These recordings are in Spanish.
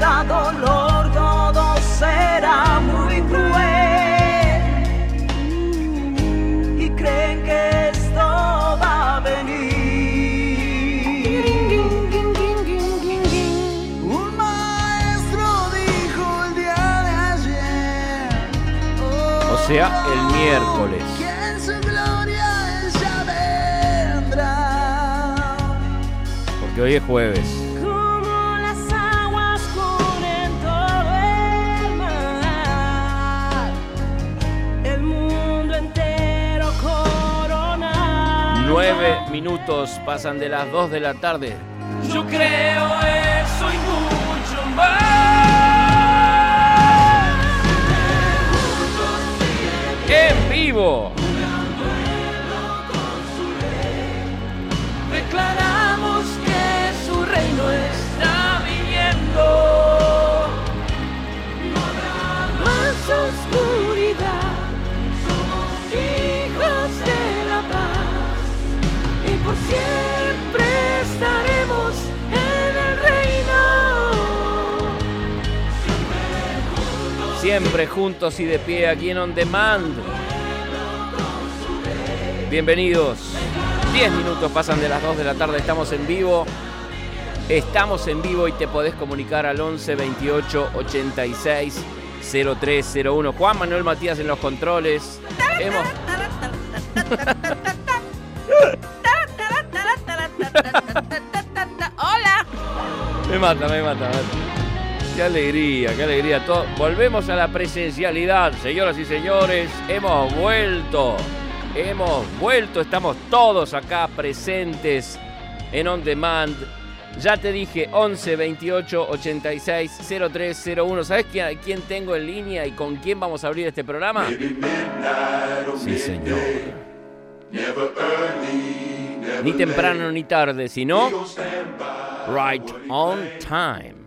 dolor, todo será muy cruel. Y creen que esto va a venir. Un maestro dijo el día de ayer. O sea, el miércoles. Que en su gloria ya vendrá. Porque hoy es jueves. Nueve minutos pasan de las dos de la tarde. Yo creo eso y mucho más. En vivo. Siempre juntos y de pie aquí en On Demand. Bienvenidos. 10 minutos pasan de las 2 de la tarde, estamos en vivo. Estamos en vivo y te podés comunicar al 11 28 86 0301. Juan Manuel Matías en los controles. Hemos... Hola. Me mata, me mata, me mata. Qué alegría, qué alegría. Todo- Volvemos a la presencialidad, señoras y señores. Hemos vuelto. Hemos vuelto. Estamos todos acá presentes en On Demand. Ya te dije 11 28 86 0301. ¿Sabes quién, quién tengo en línea y con quién vamos a abrir este programa? Sí, señor. Ni temprano ni tarde, sino right on time.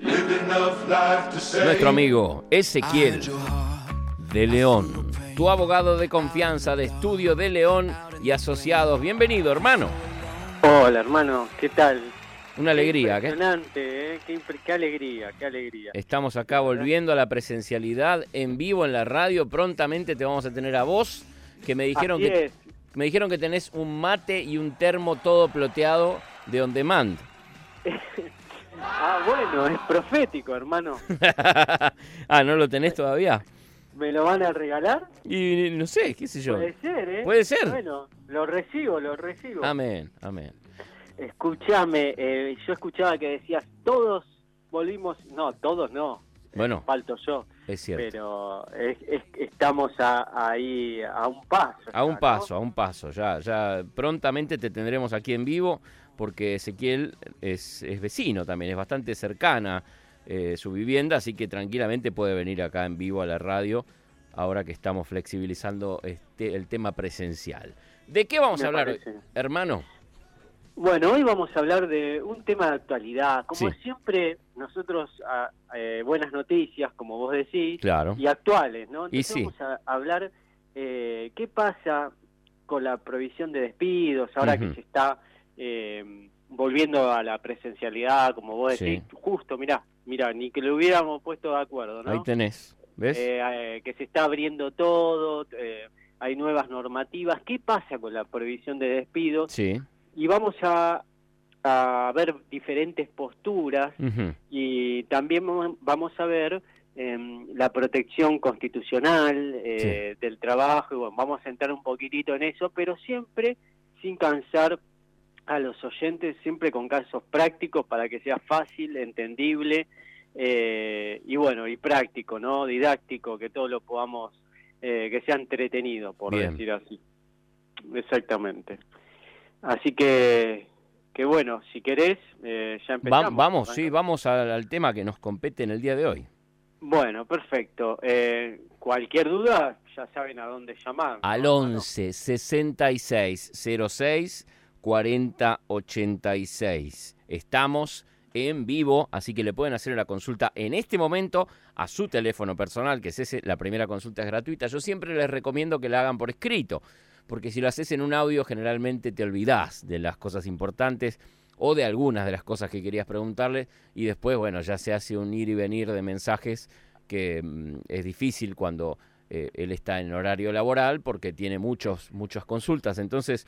Nuestro amigo Ezequiel de León, tu abogado de confianza de Estudio de León y Asociados. Bienvenido, hermano. Hola, hermano, ¿qué tal? Una alegría. ¿qué? Impresionante, ¿eh? Qué, impre- qué alegría, qué alegría. Estamos acá volviendo a la presencialidad en vivo en la radio. Prontamente te vamos a tener a vos, que me dijeron Así que es. me dijeron que tenés un mate y un termo todo ploteado de on demand. Ah, bueno, es profético, hermano. ah, ¿no lo tenés todavía? ¿Me lo van a regalar? Y no sé, qué sé yo. Puede ser, ¿eh? Puede ser. Bueno, lo recibo, lo recibo. Amén, amén. Escúchame, eh, yo escuchaba que decías, todos volvimos... No, todos no. Bueno, Falto yo. Es cierto. Pero es- es- estamos a- ahí a un paso. A un paso, a un paso. Ya, ya prontamente te tendremos aquí en vivo porque Ezequiel es, es vecino también, es bastante cercana eh, su vivienda, así que tranquilamente puede venir acá en vivo a la radio ahora que estamos flexibilizando este, el tema presencial. ¿De qué vamos Me a hablar, parece. hermano? Bueno, hoy vamos a hablar de un tema de actualidad. Como Sí. siempre, nosotros, ah, eh, buenas noticias, como vos decís, Claro. y actuales, ¿no? Y Entonces sí. vamos a hablar eh, qué pasa con la provisión de despidos, ahora que se está eh, volviendo a la presencialidad, como vos Sí. decís, justo, mirá, mirá, ni que lo hubiéramos puesto de acuerdo, ¿no? Ahí tenés, ¿ves? Eh, eh, que se está abriendo todo, eh, hay nuevas normativas. ¿Qué pasa con la prohibición de despidos? sí. Y vamos a, a ver diferentes posturas y también vamos- a ver em, la protección constitucional eh, del trabajo y bueno, vamos a entrar un poquitito en eso, pero siempre sin cansar a los oyentes, siempre con casos prácticos para que sea fácil, entendible eh, y bueno, y práctico, ¿no? Didáctico, que todo lo podamos, eh, que sea entretenido, por Bien. decir así. Exactamente. Así que, que bueno, si querés, eh, ya Va- empezamos. vamos, sí, vamos al, al tema que nos compete en el día de hoy. Bueno, perfecto. Eh, cualquier duda, ya saben a dónde llamar. Al ¿no? 11 66 06 40 86. Estamos en vivo, así que le pueden hacer la consulta en este momento a su teléfono personal, que es ese, la primera consulta es gratuita. Yo siempre les recomiendo que la hagan por escrito, porque si lo haces en un audio generalmente te olvidás de las cosas importantes o de algunas de las cosas que querías preguntarle y después, bueno, ya se hace un ir y venir de mensajes que mm, es difícil cuando eh, él está en horario laboral porque tiene muchos, muchas consultas. Entonces,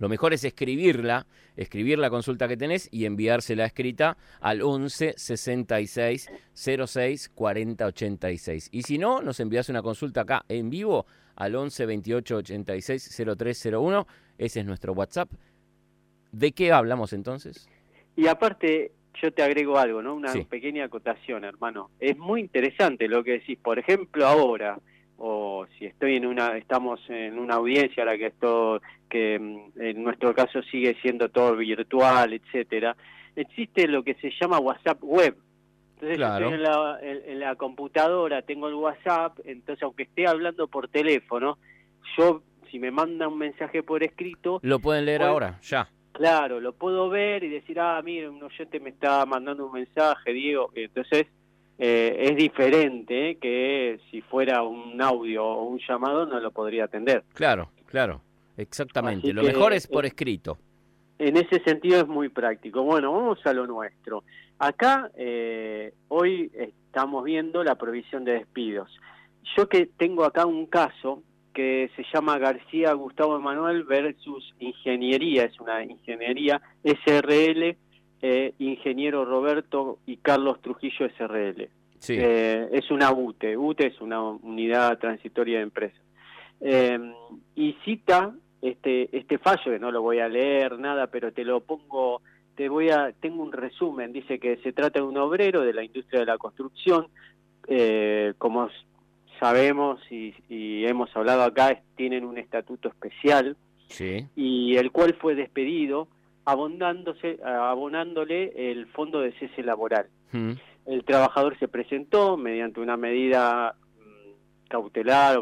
lo mejor es escribirla, escribir la consulta que tenés y enviársela escrita al 11 66 06 40 86. Y si no, nos envías una consulta acá en vivo al 11 28 86 0301. Ese es nuestro WhatsApp. ¿De qué hablamos entonces? Y aparte, yo te agrego algo, ¿no? Una pequeña acotación, hermano. Es muy interesante lo que decís. Por ejemplo, ahora, o si estoy en una, estamos en una audiencia, la que esto, que mm, en nuestro caso sigue siendo todo virtual, etcétera, existe lo que se llama WhatsApp web. Entonces yo estoy en la, en la computadora, tengo el WhatsApp, entonces aunque esté hablando por teléfono, yo si me manda un mensaje por escrito... Lo pueden leer ahora, ya. Claro, lo puedo ver y decir, ah, mire, un oyente me está mandando un mensaje, Diego. Entonces, eh, es diferente que si fuera un audio o un llamado, no lo podría atender. Claro, claro, exactamente. lo mejor es por escrito. En ese sentido es muy práctico. Bueno, vamos a lo nuestro. Acá, eh, hoy estamos viendo la provisión de despidos. Yo que tengo acá un caso que se llama García Gustavo Emanuel versus Ingeniería, es una ingeniería SRL, eh, Ingeniero Roberto y Carlos Trujillo SRL. Eh, es una UTE, UTE es una unidad transitoria de empresa. Eh, y cita este, este fallo, que no lo voy a leer nada, pero te lo pongo, te voy a, tengo un resumen, dice que se trata de un obrero de la industria de la construcción, como sabemos y, hemos hablado acá, tienen un estatuto especial. Y el cual fue despedido abonándose, abonándole el fondo de cese laboral. Mm. El trabajador se presentó mediante una medida mm, cautelar,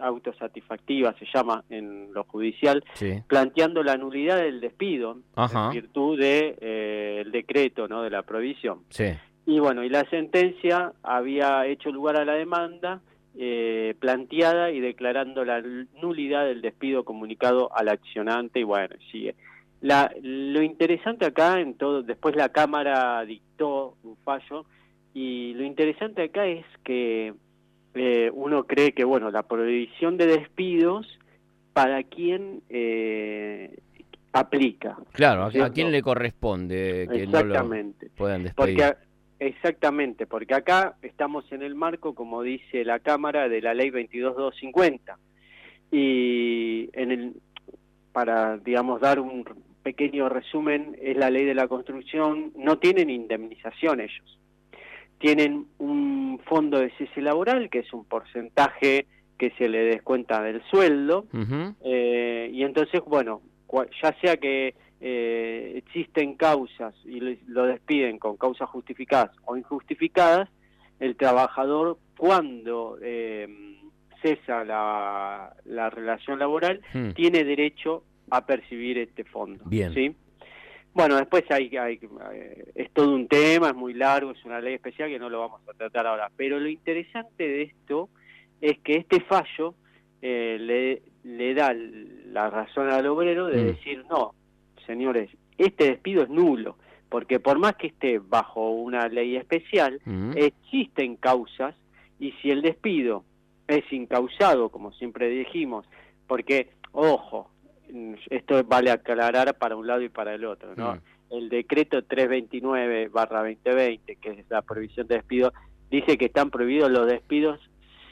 autosatisfactiva, se llama en lo judicial, planteando la nulidad del despido en virtud del de, eh, el decreto ¿no? de la provisión. Sí. Y bueno, y la sentencia había hecho lugar a la demanda eh, planteada y declarando la nulidad del despido comunicado al accionante y bueno, sigue. La, lo interesante acá en todo, después la Cámara dictó un fallo y lo interesante acá es que eh, uno cree que bueno, la prohibición de despidos para quién eh, aplica. Claro, ¿a, quién le corresponde que Exactamente. no lo puedan despedir? Porque Exactamente, porque acá estamos en el marco, como dice la Cámara, de la Ley 22250. Y en el, para, digamos, dar un pequeño resumen, es la ley de la construcción, no tienen indemnización ellos. Tienen un fondo de cese laboral, que es un porcentaje que se le descuenta del sueldo, eh, y entonces, bueno, ya sea que eh, existen causas y lo despiden con causas justificadas o injustificadas, el trabajador cuando eh, cesa la, la, relación laboral hmm. tiene derecho a percibir este fondo. Bien. ¿sí? Bueno, después hay, hay, eh, es todo un tema, es muy largo, es una ley especial que no lo vamos a tratar ahora. Pero lo interesante de esto es que este fallo le, le da la razón al obrero de hmm. decir, no, señores, este despido es nulo, porque por más que esté bajo una ley especial, existen causas y si el despido es incausado, como siempre dijimos, porque, ojo, esto vale aclarar para un lado y para el otro, ¿no? El decreto 329 2020, que es la prohibición de despido, dice que están prohibidos los despidos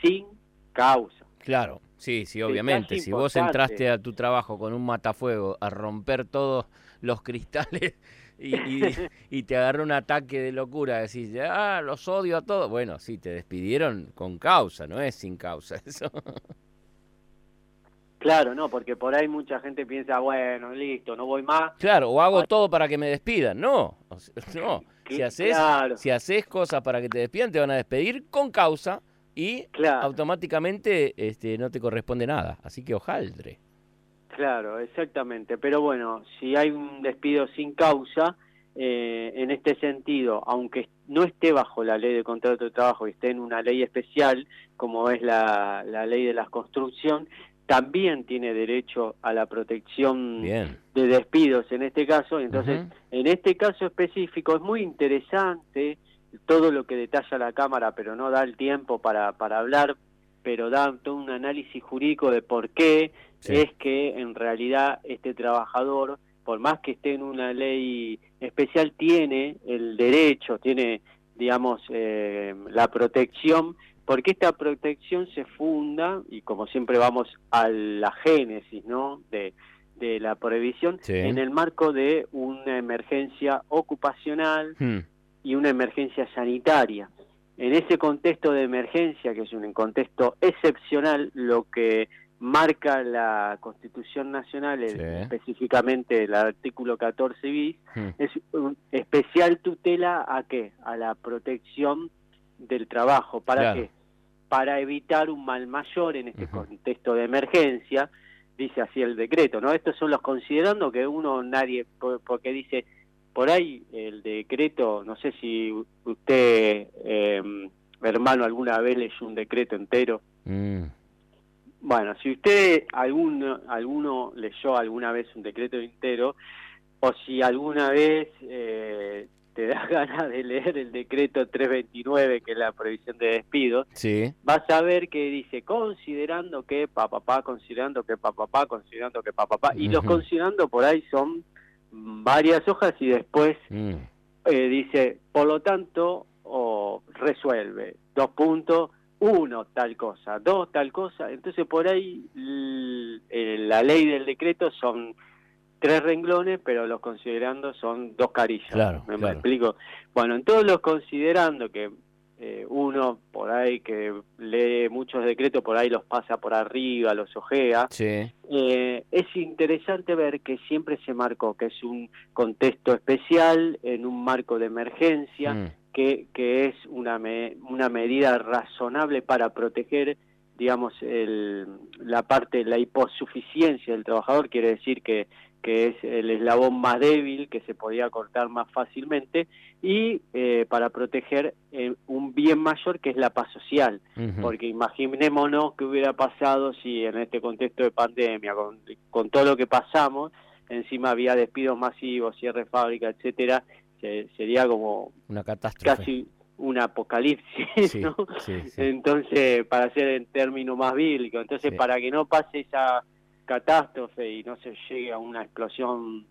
sin causa. Claro. Sí, sí, obviamente. Si vos entraste a tu trabajo con un matafuego a romper todos los cristales y, te agarró un ataque de locura, decís, ah, los odio a todos. Bueno, sí, te despidieron con causa, no es sin causa eso. Claro, no, porque por ahí mucha gente piensa, bueno, listo, no voy más. Claro, o hago todo para que me despidan. No, no. Si haces, si haces cosas para que te despidan, te van a despedir con causa y automáticamente este, no te corresponde nada. Así que hojaldre. Claro, exactamente. Pero bueno, si hay un despido sin causa, eh, en este sentido, aunque no esté bajo la ley de contrato de trabajo y esté en una ley especial, como es la, ley de la construcción, también tiene derecho a la protección Bien. de despidos en este caso. Entonces, en este caso específico es muy interesante todo lo que detalla la Cámara, pero no da el tiempo para, para hablar, pero da todo un análisis jurídico de por qué Sí. es que en realidad este trabajador, por más que esté en una ley especial, tiene el derecho, tiene, digamos, eh, la protección, porque esta protección se funda, y como siempre vamos a la génesis, ¿no?, de, de la prohibición, Sí. en el marco de una emergencia ocupacional Hmm. y una emergencia sanitaria. En ese contexto de emergencia, que es un contexto excepcional, lo que marca la Constitución Nacional, Sí. específicamente el artículo 14 bis, Hmm. es un especial tutela a qué? A la protección del trabajo. ¿Para Claro. qué? Para evitar un mal mayor en este contexto de emergencia, dice así el decreto, ¿no? Estos son los considerando que uno, nadie, por- porque dice, por ahí el decreto, no sé si usted, eh, hermano, alguna vez leyó un decreto entero. Mm. Bueno, si usted alguno, alguno leyó alguna vez un decreto entero, o si alguna vez eh, te da ganas de leer el decreto 329, que es la prohibición de despido, Sí. vas a ver que dice considerando que papá, considerando que papá, considerando que papá, y los considerando por ahí son varias hojas y después Mm. eh, dice, por lo tanto, o resuelve, dos puntos, uno tal cosa, dos tal cosa, entonces por ahí eh, la ley del decreto son tres renglones, pero los considerando son dos carillas. Claro, ¿Me, claro. explico? Bueno, en todos los considerando que eh, uno por ahí que lee muchos decretos, por ahí los pasa por arriba, los ojea, Sí. eh, es interesante ver que siempre se marcó que es un contexto especial, en un marco de emergencia, Mm. que, que es una, me- una medida razonable para proteger, digamos, el, la parte, la hiposuficiencia del trabajador, quiere decir que, que es el eslabón más débil, que se podía cortar más fácilmente, y eh, para proteger eh, un bien mayor que es la paz social Ujú. porque imaginémonos qué hubiera pasado si en este contexto de pandemia, con, con todo lo que pasamos, encima había despidos masivos, cierre de fábrica, etcétera, se- sería como Una catástrofe. casi un apocalipsis, Sí, ¿no? sí, sí. Entonces, para hacer en términos más bíblicos, entonces para que no pase esa catástrofe y no se llegue a una explosión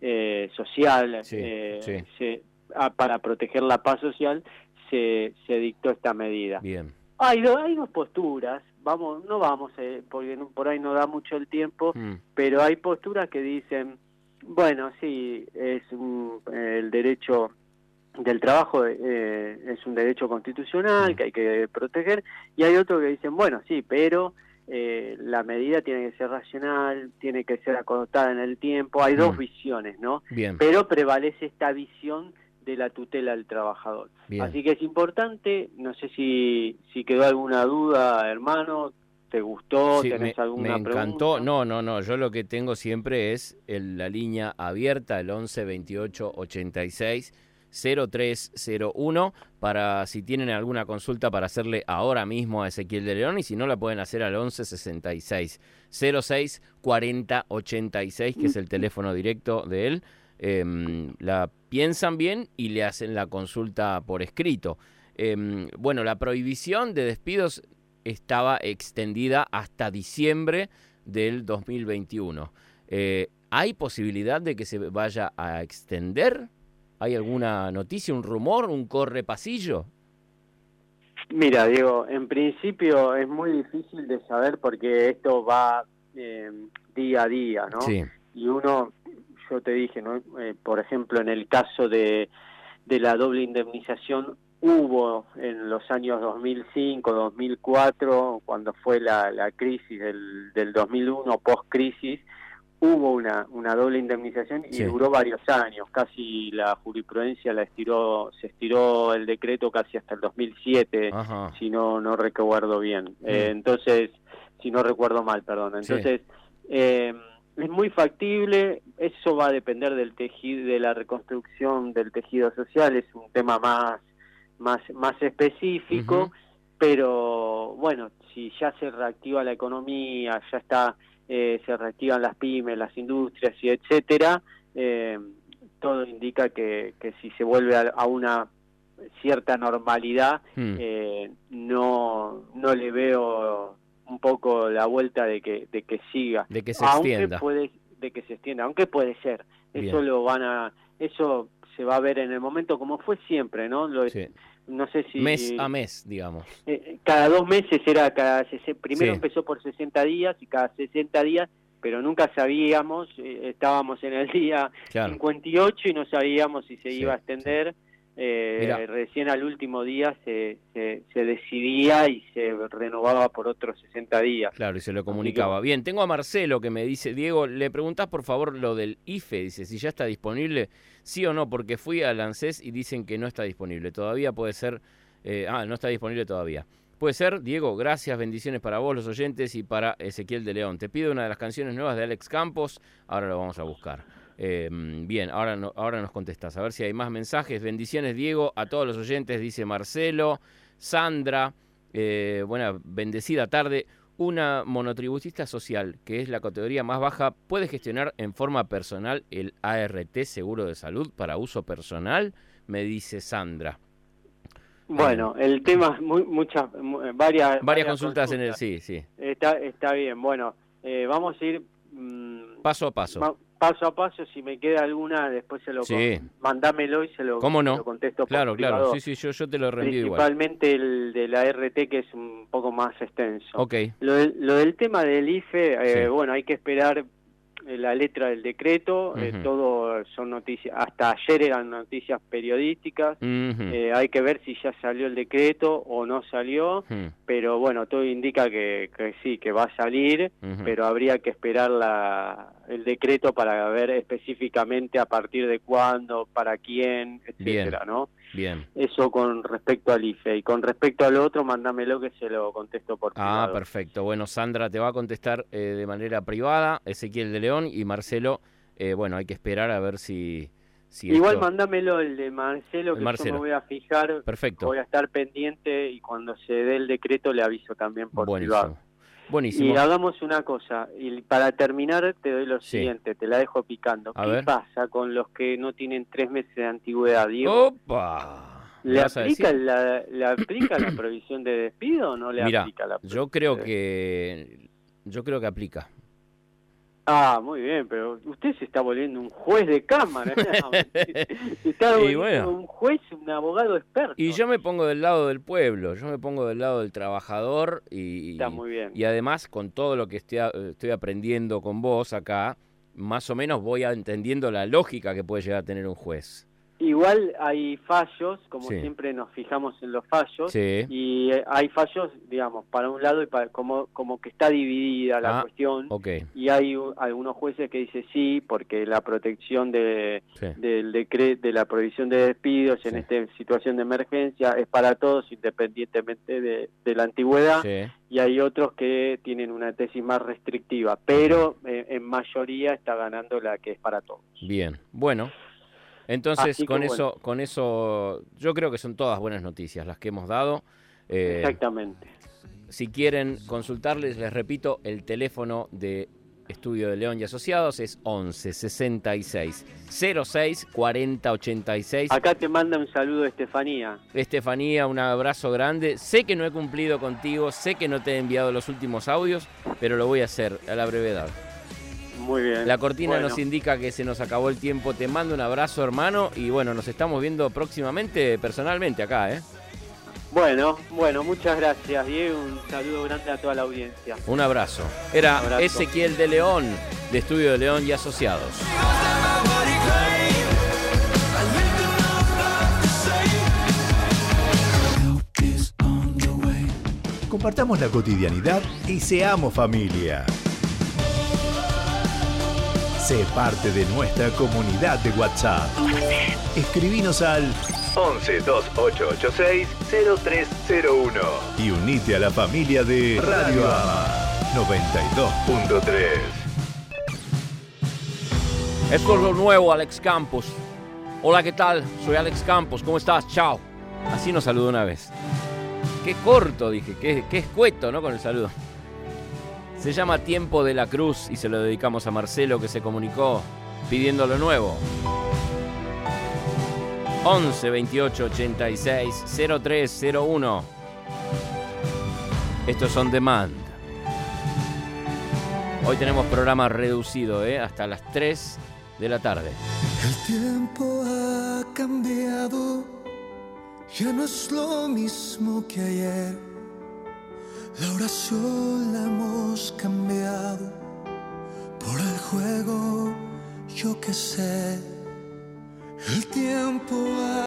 eh, social, Sí, eh, sí. se- ah, para proteger la paz social, se, se dictó esta medida. Bien. Hay, do- hay dos posturas, vamos, no vamos, eh, porque no- por ahí no da mucho el tiempo, Mm. pero hay posturas que dicen, bueno, sí, es un- el derecho del trabajo eh, es un derecho constitucional Mm. que hay que proteger, y hay otros que dicen, bueno, sí, pero eh, la medida tiene que ser racional, tiene que ser acotada en el tiempo, hay dos Mm. visiones, ¿no? Bien. Pero prevalece esta visión de la tutela del trabajador. Bien. Así que es importante, no sé si, si quedó alguna duda, hermano, ¿te gustó? Sí, ¿Tenés me, alguna me encantó. pregunta? No, no, no. Yo lo que tengo siempre es el- la línea abierta, el 11 28 86 0301, para si tienen alguna consulta para hacerle ahora mismo a Ezequiel de León y si no la pueden hacer al 11 66 06 40 86, que es el teléfono directo de él. Em, la piensan bien y le hacen la consulta por escrito. Em, bueno, la prohibición de despidos estaba extendida hasta diciembre del 2021. Eh, ¿Hay posibilidad de que se vaya a extender? ¿Hay alguna noticia, un rumor, un corre pasillo? Mira, Diego, en principio es muy difícil de saber porque esto va eh, día a día, ¿no? Sí, y uno, yo te dije, ¿no? Eh, por ejemplo, en el caso de, de la doble indemnización, hubo en los años 2005, 2004, cuando fue la, la crisis del, del 2001, post-crisis, hubo una, una doble indemnización y Sí. duró varios años, casi la jurisprudencia la estiró, se estiró el decreto casi hasta el 2007, ajá. si no no recuerdo bien. Eh, entonces, si no recuerdo mal, perdón. Sí. Entonces, eh, es muy factible, eso va a depender del tejido, de la reconstrucción del tejido social, es un tema más, más, más específico, pero bueno, si ya se reactiva la economía, ya está, eh, se reactivan las pymes, las industrias y etcétera, eh, todo indica que, que si se vuelve a, a una cierta normalidad, Mm. eh, no, no le veo un poco la vuelta de que, de que siga. De que se aunque extienda. puede, de que se extienda, aunque puede ser. Eso lo van a, eso se va a ver en el momento como fue siempre, ¿no? Lo- Sí. No sé si Mes a mes, digamos. eh, cada dos meses era cada primero Sí. empezó por 60 días y cada 60 días, pero nunca sabíamos, eh, estábamos en el día Claro. 58 y no sabíamos si se Sí, iba a extender. Eh, recién al último día se, se, se decidía y se renovaba por otros 60 días. Claro, y se lo comunicaba. Bien, tengo a Marcelo que me dice, Diego, ¿le preguntás por favor lo del IFE? Dice, si ya está disponible, sí o no, porque fui al ANSES y dicen que no está disponible. Todavía puede ser, eh, ah, no está disponible todavía. Puede ser, Diego, gracias, bendiciones para vos, los oyentes, y para Ezequiel de León. Te pido una de las canciones nuevas de Alex Campos, ahora lo vamos a buscar. Eh, bien, ahora, no- ahora nos contestas, a ver si hay más mensajes. Bendiciones, Diego, a todos los oyentes, dice Marcelo, Sandra, eh, buena, bendecida tarde. Una monotributista social, que es la categoría más baja, puede gestionar en forma personal el ART seguro de salud para uso personal, me dice Sandra. Bueno, el tema, muy, muchas, mu- eh, varias, Varias consultas en el sí, sí. Está, está bien, bueno, eh, vamos a ir mm, Paso a paso. Paso a paso, si me queda alguna, después se lo Sí. mandámelo y se lo, ¿Cómo no? lo contesto por Claro, claro. Sí, sí, yo, yo te lo reenvío igual. Principalmente el de la RT que es un poco más extenso. Ok, Lo, del, lo del tema del IFE, eh, Sí. bueno, hay que esperar la letra del decreto, eh, todo son noticias, hasta ayer eran noticias periodísticas, eh, hay que ver si ya salió el decreto o no salió, pero bueno, todo indica que, que sí, que va a salir, pero habría que esperar la, el decreto para ver específicamente a partir de cuándo, para quién, etcétera, ¿no? Bien. Eso con respecto al IFE. Y con respecto al otro, mándamelo que se lo contesto por Ah, privado. perfecto. Bueno, Sandra te va a contestar eh, de manera privada, Ezequiel de León y Marcelo, eh, bueno, hay que esperar a ver si... si Igual esto- mándamelo el de Marcelo, El que Marcelo. yo me voy a fijar, Perfecto. voy a estar pendiente y cuando se dé el decreto le aviso también por privado. Buenísimo. Y hagamos una cosa, y para terminar te doy lo Sí. siguiente, te la dejo picando. A ¿Qué ver. pasa con los que no tienen tres meses de antigüedad, Diego? ¡Opa! ¿Me ¿Le aplica, la, ¿Le aplica la provisión de despido o no le aplica la Yo creo que... Yo creo que aplica. Ah, muy bien, pero usted se está volviendo un juez de cámara. ¿no? Se está Y volviendo bueno. un juez, un abogado experto. Y yo me pongo del lado del pueblo, yo me pongo del lado del trabajador y, Está muy bien. y además con todo lo que estoy, aprendiendo con vos acá, más o menos voy entendiendo la lógica que puede llegar a tener un juez. Igual hay fallos, como Sí. siempre nos fijamos en los fallos, Sí. y hay fallos, digamos, para un lado y para, como, como que está dividida la Ah, cuestión, y hay u- algunos jueces que dicen sí, porque la protección de, sí. del decreto, de la prohibición de despidos en esta situación de emergencia es para todos, independientemente de, de la antigüedad, y hay otros que tienen una tesis más restrictiva, pero eh, en mayoría está ganando la que es para todos. Bien, bueno. Entonces, Así con bueno. eso, con eso, yo creo que son todas buenas noticias las que hemos dado. Eh, Exactamente. Si quieren consultarles, les repito, el teléfono de Estudio de León y Asociados es 11 66 06 40 86. Acá te manda un saludo Estefanía. Estefanía, un abrazo grande. Sé que no he cumplido contigo, sé que no te he enviado los últimos audios, pero lo voy a hacer a la brevedad. Muy bien. La cortina Bueno, nos indica que se nos acabó el tiempo. Te mando un abrazo, hermano, y bueno, nos estamos viendo próximamente personalmente acá, ¿eh? Bueno, bueno, muchas gracias, Diego. Un saludo grande a toda la audiencia. Un abrazo. Era Un abrazo. Ezequiel de León, de Estudio de León y Asociados. Compartamos la cotidianidad y seamos familia. Sé parte de nuestra comunidad de WhatsApp. Escribinos al 11 2886 0301 y unite a la familia de Radio Ama 92.3. Esto es lo nuevo, Alex Campos. Hola, ¿qué tal? Soy Alex Campos. ¿Cómo estás? Chao. Así nos saludó una vez. qué corto, dije, qué, qué escueto, ¿no? Con el saludo. Se llama Tiempo de la Cruz y se lo dedicamos a Marcelo que se comunicó pidiendo lo nuevo. 11 28 86 0301. Estos son Demand. Hoy tenemos programa reducido, ¿eh? hasta las 3 de la tarde. El tiempo ha cambiado, ya no es lo mismo que ayer. La oración la hemos cambiado por el juego, yo que sé, el tiempo ha...